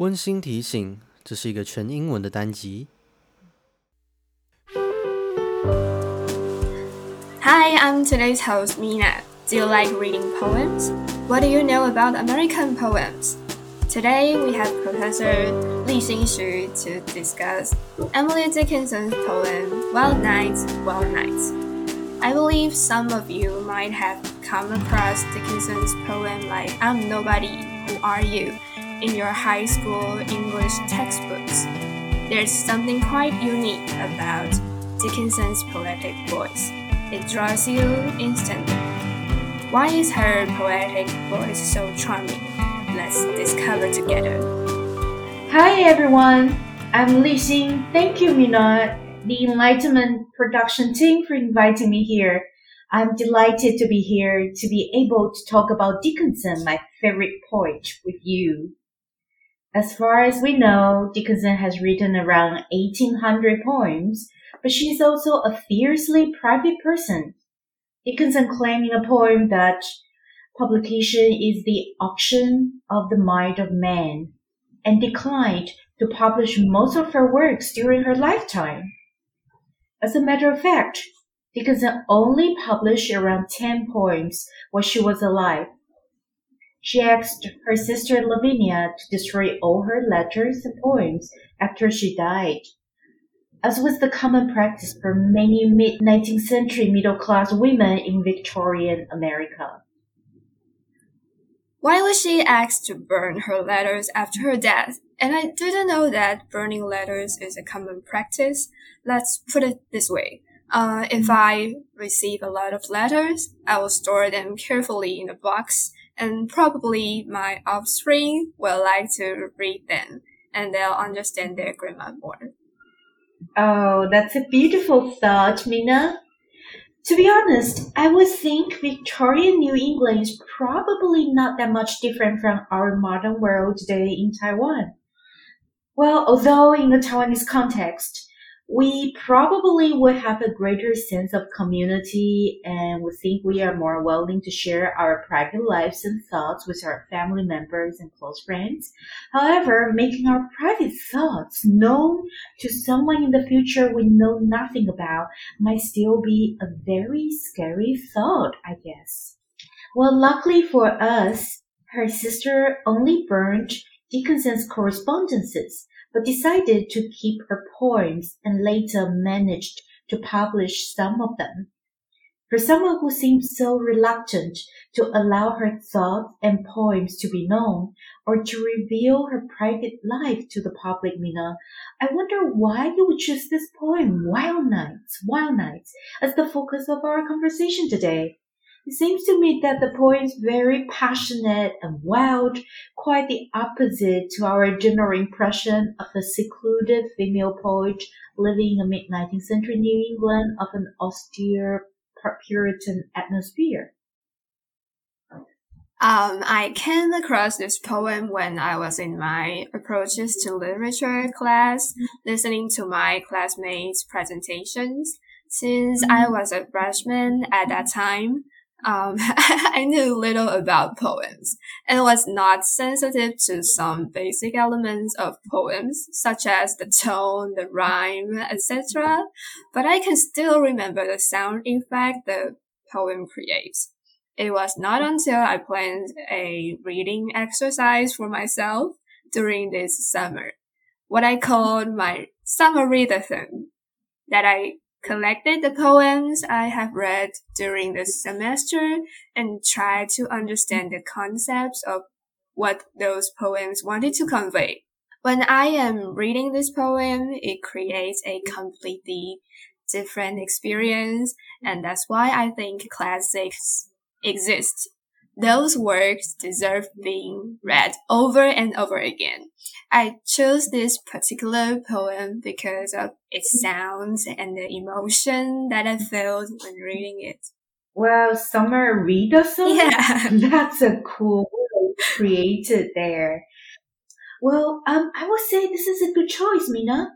温馨提醒：这是一个全英文的单集。Hi, I'm today's host, Mina. Do you like reading poems? What do you know about American poems? Today we have Professor Li Xinxu to discuss Emily Dickinson's poem Wild Nights, Wild Nights. I believe some of you might have come across Dickinson's poem like I'm Nobody, Who Are You? In your high school English textbooks. There's something quite unique about Dickinson's poetic voice. It draws you instantly. Why is her poetic voice so charming? Let's discover together. Hi everyone, I'm Li Xin. Thank you, Mina, the Enlightenment production team for inviting me here. I'm delighted to be here to be able to talk about Dickinson, my favorite poet, with you. As far as we know, Dickinson has written around 1800 poems, but she is also a fiercely private person. Dickinson claimed in a poem that publication is the auction of the mind of man and declined to publish most of her works during her lifetime. As a matter of fact, Dickinson only published around 10 poems while she was alive. She asked her sister Lavinia to destroy all her letters and poems after she died. As was the common practice for many mid 19th century middle class women in Victorian America. Why was she asked to burn her letters after her death? And I didn't know that burning letters is a common practice. Let's put it this way. Uh, if I receive a lot of letters, I will store them carefully in a box and probably my offspring will like to read them and they'll understand their grammar more. Oh, that's a beautiful thought, Mina. To be honest, I would think Victorian New England is probably not that much different from our modern world today in Taiwan. Well, although in the Taiwanese context, we probably would have a greater sense of community and we think we are more willing to share our private lives and thoughts with our family members and close friends. However, making our private thoughts known to someone in the future we know nothing about might still be a very scary thought, I guess. Well, luckily for us, her sister only burned Dickinson's correspondences but decided to keep her poems and later managed to publish some of them. For someone who seemed so reluctant to allow her thoughts and poems to be known or to reveal her private life to the public, Mina, I wonder why you would choose this poem, Wild Nights, Wild Nights, as the focus of our conversation today. It seems to me that the poem is very passionate and wild, quite the opposite to our general impression of a secluded female poet living in mid 19th century New England of an austere Puritan atmosphere. Um, I came across this poem when I was in my approaches to literature class, listening to my classmates' presentations. Since I mm-hmm. was a freshman at that time, um, I knew little about poems and was not sensitive to some basic elements of poems, such as the tone, the rhyme, etc. But I can still remember the sound effect the poem creates. It was not until I planned a reading exercise for myself during this summer, what I called my summer readathon, that I collected the poems I have read during the semester and tried to understand the concepts of what those poems wanted to convey. When I am reading this poem, it creates a completely different experience, and that's why I think classics exist those works deserve being read over and over again. I chose this particular poem because of its sounds and the emotion that I felt when reading it. Well, summer readathon? Yeah. That's a cool word created there. Well, um, I would say this is a good choice, Mina.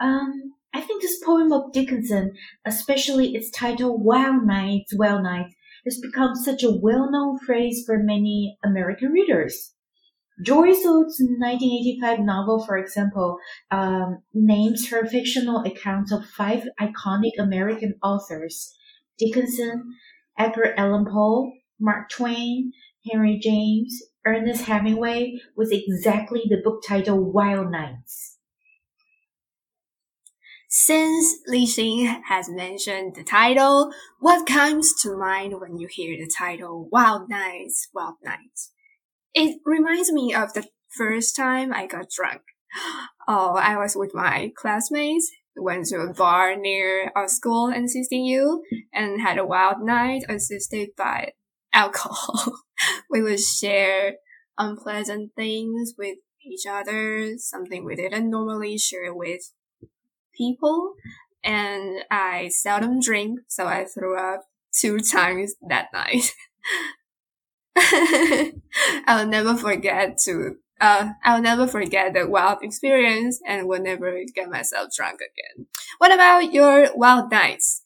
Um, I think this poem of Dickinson, especially its title, Wild Nights, Wild Nights, has become such a well-known phrase for many American readers. Joyce Oates' 1985 novel, for example, um, names her fictional accounts of five iconic American authors Dickinson, Edgar Allan Poe, Mark Twain, Henry James, Ernest Hemingway, with exactly the book title Wild Nights. Since Li Xin has mentioned the title, what comes to mind when you hear the title Wild Nights, Wild Nights? It reminds me of the first time I got drunk. Oh, I was with my classmates, went to a bar near our school in CCU, and had a wild night assisted by alcohol. we would share unpleasant things with each other, something we didn't normally share with people. And I seldom drink, so I threw up two times that night. I'll never forget to uh, I'll never forget the wild experience and will never get myself drunk again. What about your wild nights?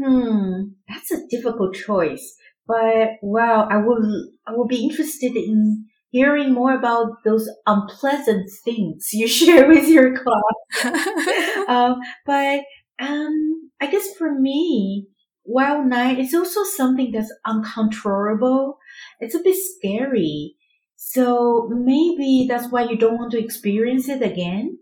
Hmm, that's a difficult choice. But well, I will I will be interested in hearing more about those unpleasant things you share with your class. um, but um, I guess for me, wild night is also something that's uncontrollable. It's a bit scary. So maybe that's why you don't want to experience it again.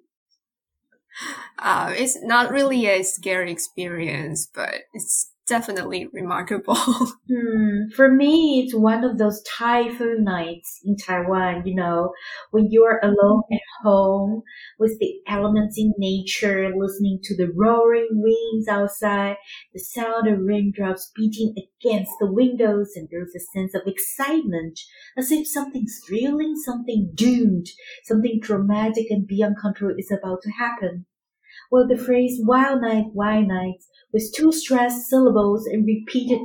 Uh, it's not really a scary experience, but it's definitely remarkable. hmm. For me, it's one of those typhoon nights in Taiwan, you know, when you're alone at home with the elements in nature, listening to the roaring winds outside, the sound of raindrops beating against the windows, and there's a sense of excitement, as if something thrilling, something doomed, something dramatic and beyond control is about to happen. Well, the phrase wild night, wild nights with two stressed syllables and repeated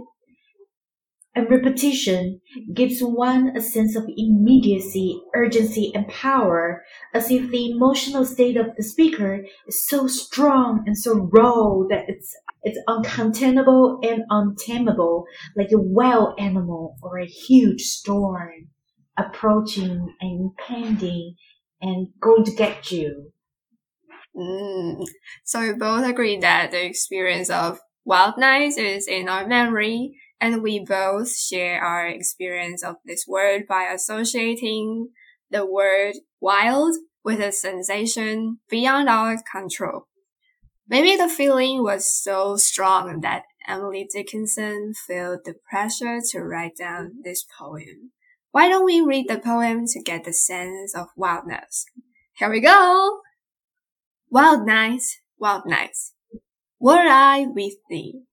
and repetition gives one a sense of immediacy, urgency, and power, as if the emotional state of the speaker is so strong and so raw that it's it's uncontainable and untamable, like a wild animal or a huge storm approaching and impending and going to get you. Mm. So we both agree that the experience of wild nights is in our memory, and we both share our experience of this word by associating the word wild with a sensation beyond our control. Maybe the feeling was so strong that Emily Dickinson felt the pressure to write down this poem. Why don't we read the poem to get the sense of wildness? Here we go! Wild nights, wild nights, were I with thee.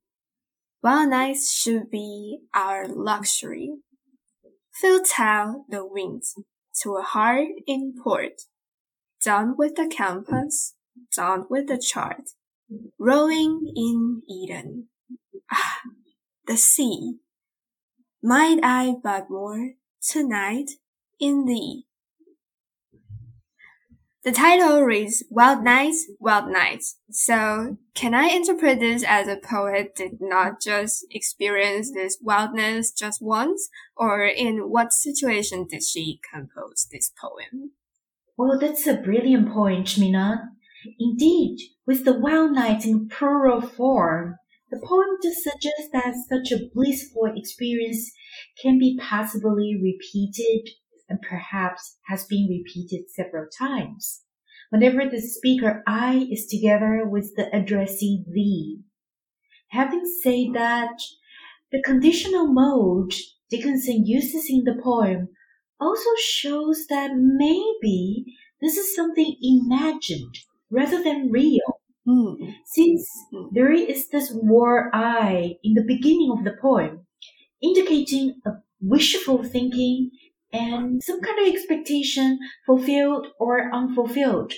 Wild nights should be our luxury. Futile the winds to a heart in port. Down with the compass, down with the chart. Rowing in Eden. Ah, the sea. Might I but moor tonight in thee? The title reads Wild Nights, Wild Nights. So, can I interpret this as a poet did not just experience this wildness just once, or in what situation did she compose this poem? Well, that's a brilliant point, Mina. Indeed, with the wild nights in plural form, the poem just suggests that such a blissful experience can be possibly repeated and perhaps has been repeated several times. Whenever the speaker I is together with the addressee thee. Having said that, the conditional mode Dickinson uses in the poem also shows that maybe this is something imagined rather than real. Mm. Since there is this war I in the beginning of the poem, indicating a wishful thinking and some kind of expectation fulfilled or unfulfilled.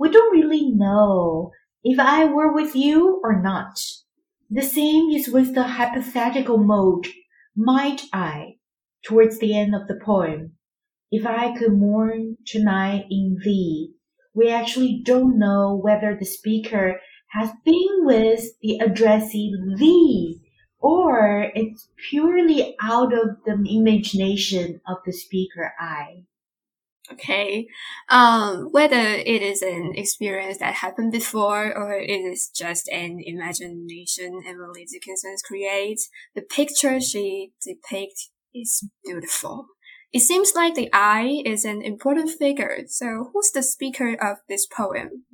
We don't really know if I were with you or not. The same is with the hypothetical mode, might I, towards the end of the poem. If I could mourn tonight in thee, we actually don't know whether the speaker has been with the addressee thee or it's purely out of the imagination of the speaker I. Okay. Um, whether it is an experience that happened before or it is just an imagination Emily Dickinson creates, the picture she depicts is beautiful. It seems like the I is an important figure. So who's the speaker of this poem?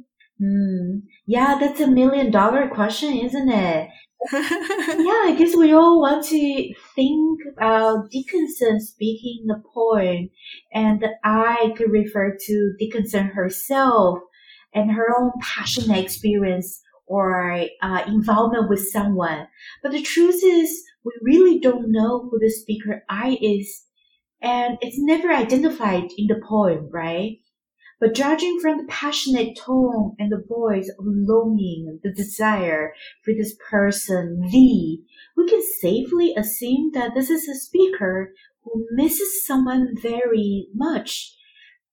Hmm. Yeah, that's a million dollar question, isn't it? yeah, I guess we all want to think about Dickinson speaking the poem, and the I could refer to Dickinson herself and her own passionate experience or uh, involvement with someone. But the truth is, we really don't know who the speaker I is, and it's never identified in the poem, right? But judging from the passionate tone and the voice of longing, the desire for this person, thee, we can safely assume that this is a speaker who misses someone very much,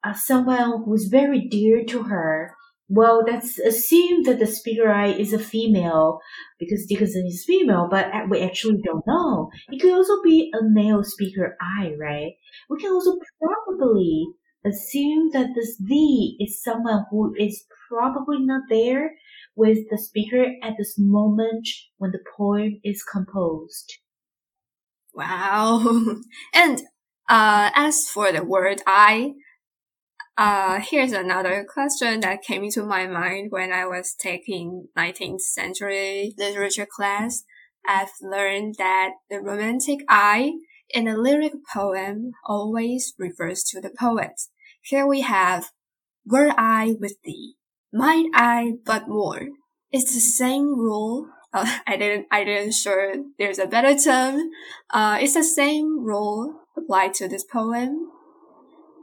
uh, someone who's very dear to her. Well, let's assume that the speaker I is a female because Dickinson is female, but we actually don't know. It could also be a male speaker I, right? We can also probably assume that this thee is someone who is probably not there with the speaker at this moment when the poem is composed. Wow. and uh, as for the word I, uh, here's another question that came into my mind when I was taking 19th century literature class. I've learned that the romantic I in a lyric poem always refers to the poet. Here we have, were I with thee, might I but moor. It's the same rule. Uh, I didn't, I didn't sure there's a better term. Uh, it's the same rule applied to this poem.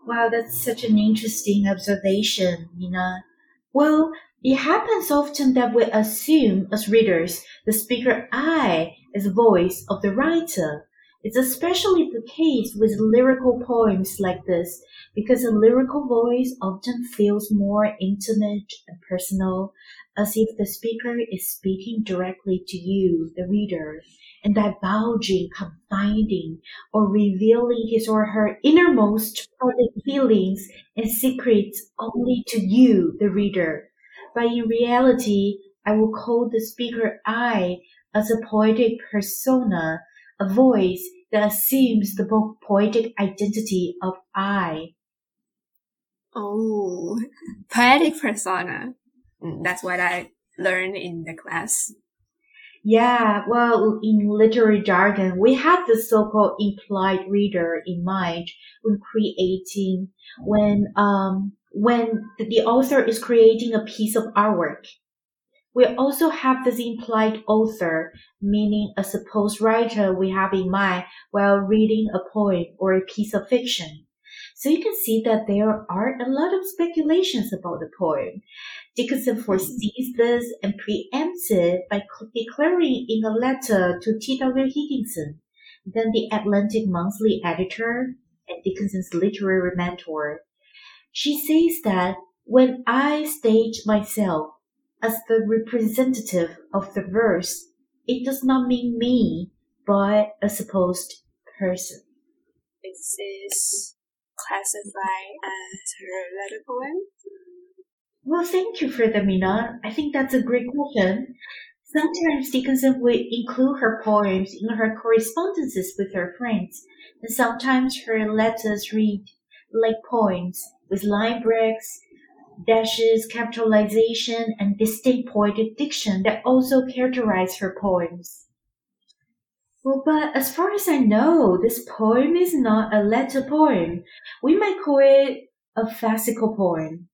Wow, that's such an interesting observation, Nina. Well, it happens often that we assume as readers the speaker I is the voice of the writer. It's especially the case with lyrical poems like this because a lyrical voice often feels more intimate and personal, as if the speaker is speaking directly to you, the reader, and divulging, confiding, or revealing his or her innermost private feelings and secrets only to you, the reader. But in reality, I will call the speaker I as a poetic persona, a voice that assumes the more poetic identity of I. Oh, poetic persona. Mm, that's what I learned in the class. Yeah, well, in literary jargon, we have the so-called implied reader in mind when creating, when, um, when the author is creating a piece of artwork. We also have this implied author, meaning a supposed writer we have in mind while reading a poem or a piece of fiction. So you can see that there are a lot of speculations about the poem. Dickinson mm-hmm. foresees this and preempts it by declaring in a letter to T.W. Higginson, then the Atlantic Monthly editor and Dickinson's literary mentor. She says that when I stage myself as the representative of the verse, it does not mean me, but a supposed person. Is this classified as her letter poem? Well, thank you for the Mina. I think that's a great question. Sometimes Dickinson would include her poems in her correspondences with her friends, and sometimes her letters read like poems with line breaks dashes, capitalization, and distinct poetic diction that also characterize her poems. Well, but as far as I know, this poem is not a letter poem. We might call it a fascicle poem.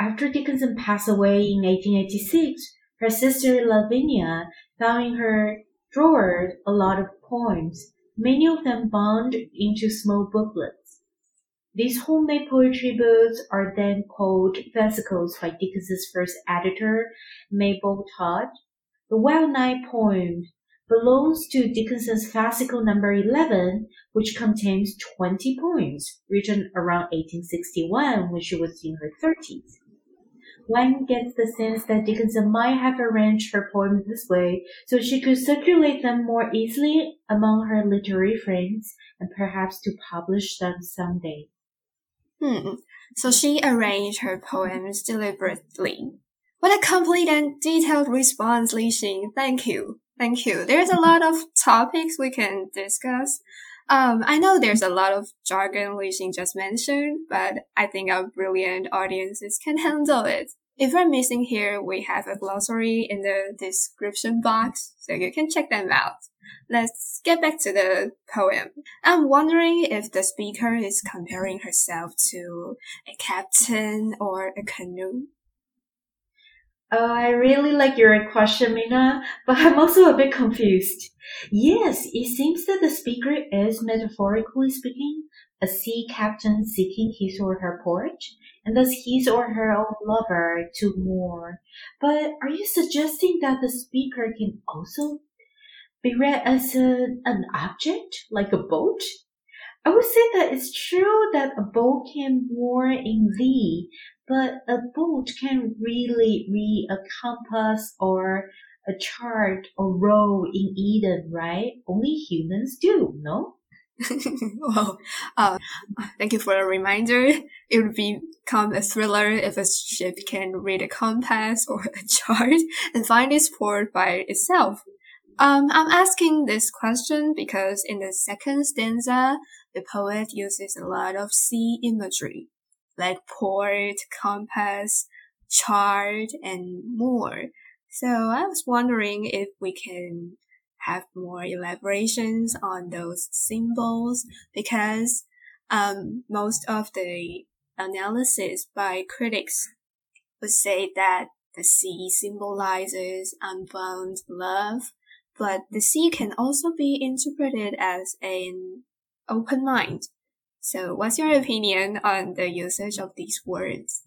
After Dickinson passed away in 1886, her sister Lavinia found in her drawer a lot of poems, many of them bound into small booklets. These homemade poetry books are then called fascicles by Dickinson's first editor, Mabel Todd. The well-known poem belongs to Dickinson's fascicle number 11, which contains 20 poems written around 1861 when she was in her 30s. One gets the sense that Dickinson might have arranged her poems this way so she could circulate them more easily among her literary friends and perhaps to publish them someday. Hmm. So she arranged her poems deliberately. What a complete and detailed response, Li Xing. Thank you. Thank you. There's a lot of topics we can discuss. Um, I know there's a lot of jargon Li Xing just mentioned, but I think our brilliant audiences can handle it. If I'm missing here, we have a glossary in the description box, so you can check them out. Let's get back to the poem. I'm wondering if the speaker is comparing herself to a captain or a canoe. Oh, I really like your question, Mina, but I'm also a bit confused. Yes, it seems that the speaker is, metaphorically speaking, a sea captain seeking his or her port, and thus his or her own lover to moor. But are you suggesting that the speaker can also be read as a, an object, like a boat? I would say that it's true that a boat can moor in thee, but a boat can really read a compass or a chart or row in Eden, right? Only humans do, no? well, uh, thank you for the reminder. It would become a thriller if a ship can read a compass or a chart and find its port by itself. Um, I'm asking this question because in the second stanza, the poet uses a lot of sea imagery like port, compass, chart, and more. So I was wondering if we can have more elaborations on those symbols because um, most of the analysis by critics would say that the sea symbolizes unbound love, but the sea can also be interpreted as an open mind so, what's your opinion on the usage of these words?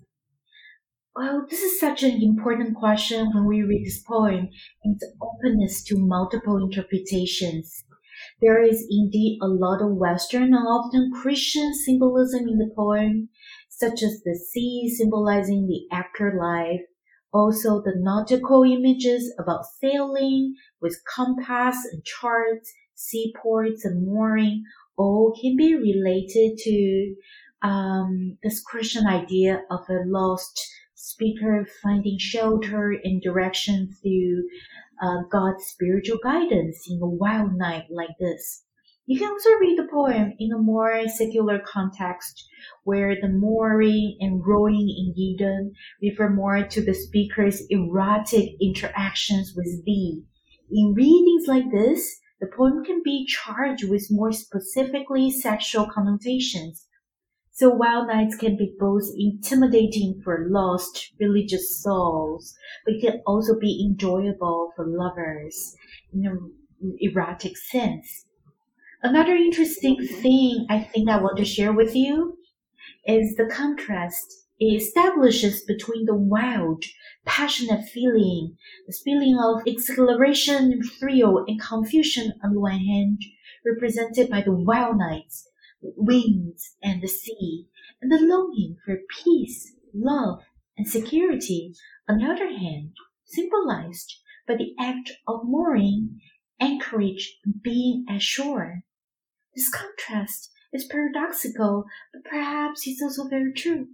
Well, this is such an important question when we read this poem its openness to multiple interpretations. There is indeed a lot of Western and often Christian symbolism in the poem, such as the sea symbolizing the afterlife, also the nautical images about sailing with compass and charts, seaports and mooring, all can be related to um, this Christian idea of a lost speaker finding shelter and direction through uh, God's spiritual guidance in a wild night like this. You can also read the poem in a more secular context where the mooring and rowing in Eden refer more to the speaker's erotic interactions with thee. In readings like this, the poem can be charged with more specifically sexual connotations. So wild nights can be both intimidating for lost religious souls, but can also be enjoyable for lovers in an erotic sense. Another interesting mm-hmm. thing I think I want to share with you is the contrast it establishes between the wild, passionate feeling, the feeling of exhilaration, thrill, and confusion on the one hand, represented by the wild nights, winds, and the sea, and the longing for peace, love, and security, on the other hand, symbolized by the act of mooring, anchorage, being at shore. This contrast is paradoxical, but perhaps it's also very true.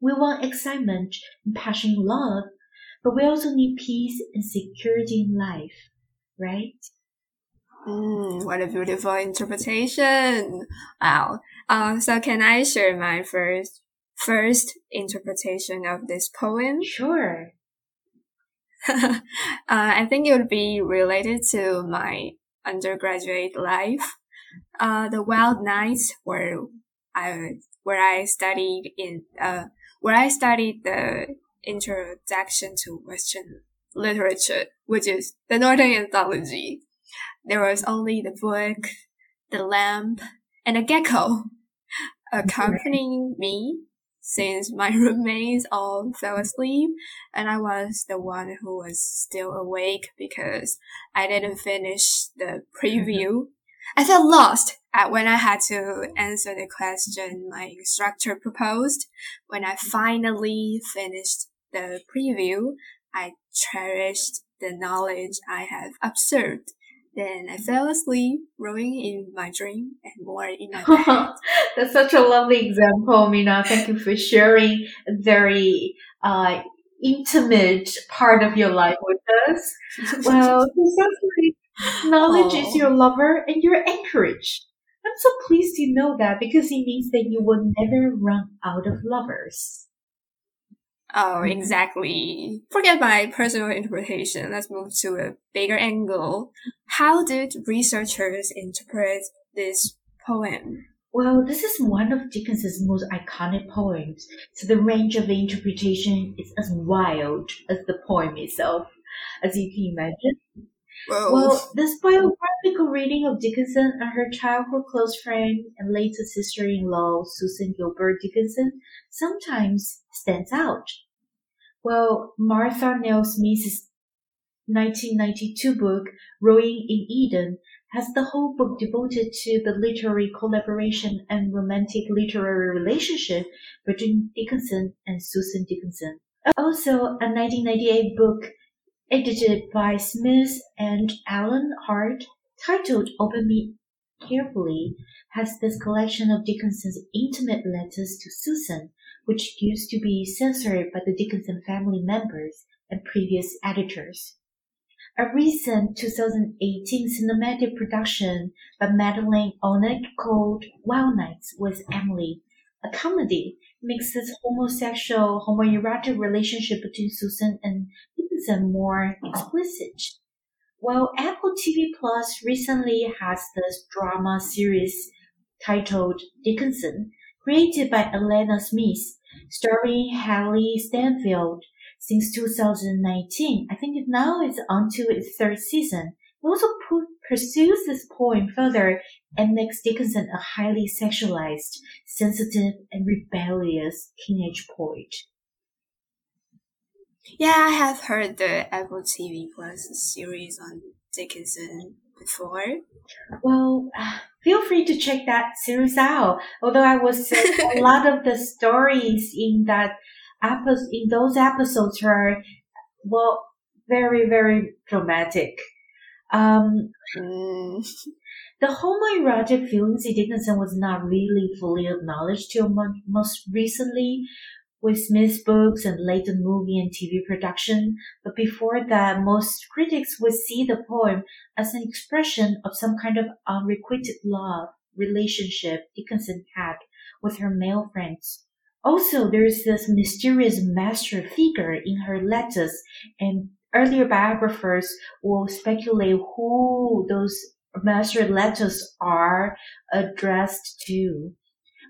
We want excitement and passionate love, but we also need peace and security in life, right? Mm, what a beautiful interpretation! Wow. Uh, so can I share my first first interpretation of this poem? Sure. uh, I think it would be related to my undergraduate life. Uh, the wild nights where I where I studied in uh where I studied the introduction to Western literature, which is the Norton Anthology. There was only the book, the lamp, and a gecko accompanying me since my roommates all fell asleep and I was the one who was still awake because I didn't finish the preview I felt lost at when I had to answer the question my instructor proposed. When I finally finished the preview, I cherished the knowledge I had observed Then I fell asleep, rowing in my dream and moor in my bed. That's such a lovely example, Mina. Thank you for sharing a very uh, intimate part of your life with us. Well, it sounds like knowledge is your lover and your anchorage. I'm so pleased to know that because it means that you will never run out of lovers. Oh, exactly. Forget my personal interpretation. Let's move to a bigger angle. How did researchers interpret this poem? Well, this is one of Dickinson's most iconic poems, so the range of the interpretation is as wild as the poem itself, as you can imagine. Well, this biographical reading of Dickinson and her childhood close friend and later sister-in-law, Susan Gilbert Dickinson, sometimes stands out. Well, Martha Nell Smith's 1992 book, Rowing in Eden, has the whole book devoted to the literary collaboration and romantic literary relationship between Dickinson and Susan Dickinson. Also, a 1998 book edited by Smith and Ellen Hart, titled Open Me Carefully, has this collection of Dickinson's intimate letters to Susan, which used to be censored by the Dickinson family members and previous editors. A recent 2018 cinematic production by Madeleine Olnek called Wild Nights with Emily, a comedy, this homosexual, homoerotic relationship between Susan and Dickinson more explicit. While Apple TV Plus recently has this drama series titled Dickinson, created by Alena Smith, starring Hailee Steinfeld, since 2019. I think now it's on to its third season. It also pu- pursues this point further and makes Dickinson a highly sexualized, sensitive, and rebellious teenage poet. Yeah, I have heard the Apple TV Plus series on Dickinson before. Well, feel free to check that series out. Although I say a lot of the stories in that episode, in those episodes are, well, very, very dramatic. Um, Mm, the homoerotic feelings in Dickinson was not really fully acknowledged till mo- most recently with Smith's books and later movie and TV production. But before that, most critics would see the poem as an expression of some kind of unrequited love relationship Dickinson had with her male friends. Also, there's this mysterious master figure in her letters, and earlier biographers will speculate who those master letters are addressed to.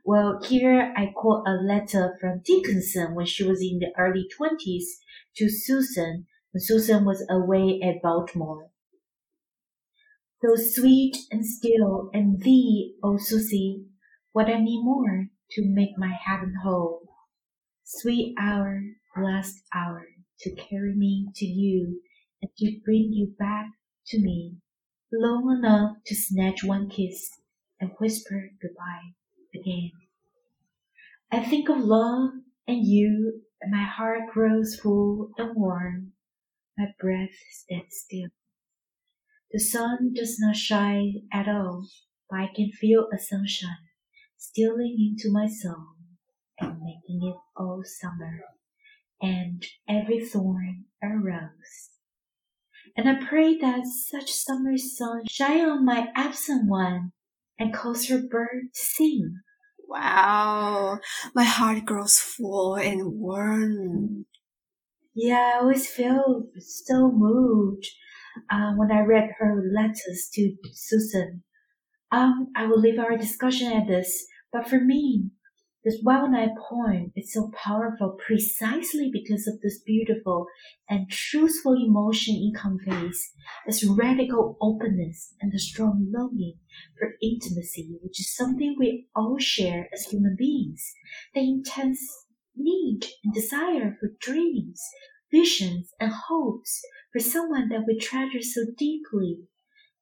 Well, here I quote a letter from Dickinson when she was in the early 20s to Susan when Susan was away at Baltimore. So sweet and still, and thee, O Susie, what I need more to make my heaven whole. Sweet hour, blessed hour, to carry me to you and to bring you back to me, long enough to snatch one kiss and whisper goodbye I think of love and you, and my heart grows full and warm. My breath stands still. The sun does not shine at all, but I can feel a sunshine stealing into my soul and making it all summer, and every thorn a rose. And I pray that such summer sun shine on my absent one and cause her bird to sing. Wow, my heart grows full and warm. Yeah, I always feel so moved uh, when I read her letters to Susan. Um, I will leave our discussion at this, but for me, this Night poem is so powerful precisely because of this beautiful and truthful emotion it conveys, this radical openness and the strong longing for intimacy, which is something we all share as human beings. The intense need and desire for dreams, visions, and hopes for someone that we treasure so deeply,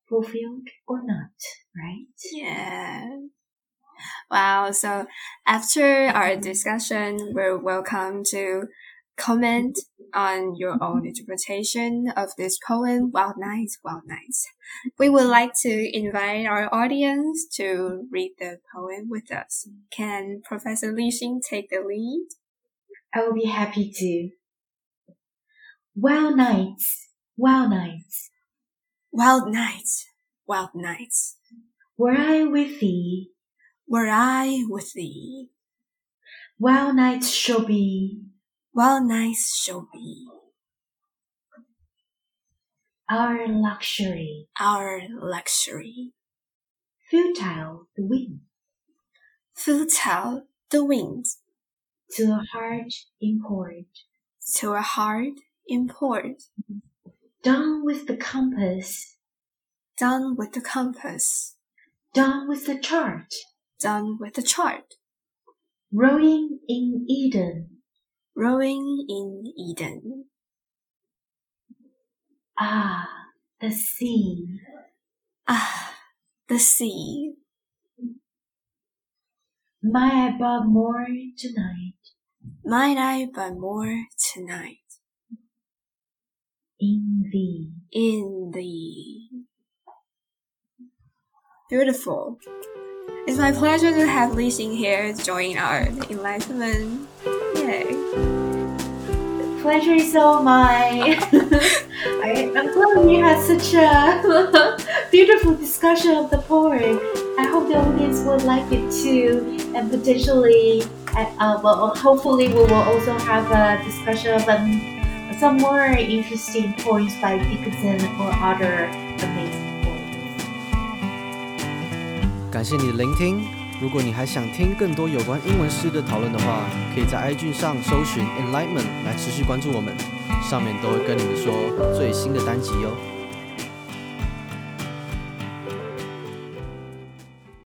fulfilled or not, right? Yeah. Wow. So after our discussion, we're welcome to comment on your own mm-hmm. interpretation of this poem, Wild Nights, Wild Nights. We would like to invite our audience to read the poem with us. Can Professor Li Xing take the lead? I will be happy to. Wild nights, wild nights, Wild nights, wild nights, were I with thee, were I with thee. wild nights shall be. Wild nights shall be. Our luxury, our luxury. futile the wind, Futile the wind. To a heart in port, to a heart in port, done with the compass, done with the compass, done with the chart, done with the chart, rowing in Eden, rowing in Eden. ah, the sea, Ah, the sea. might I but moor tonight Might I but moor tonight in thee. in thee. Beautiful. It's my pleasure to have Li Xing here join our enlightenment. Yay. Pleasure is all mine. I, I'm glad we had such a beautiful discussion of the poem. I hope the audience will like it too, and potentially, uh, well, hopefully, we will also have a discussion of um, some more interesting poems by Dickinson or other 感谢你的聆听。如果你还想听更多有关英文诗的讨论的话，可以在 IG 上搜寻 Enlightenment 来持续关注我们，上面都会跟你们说最新的单集哦。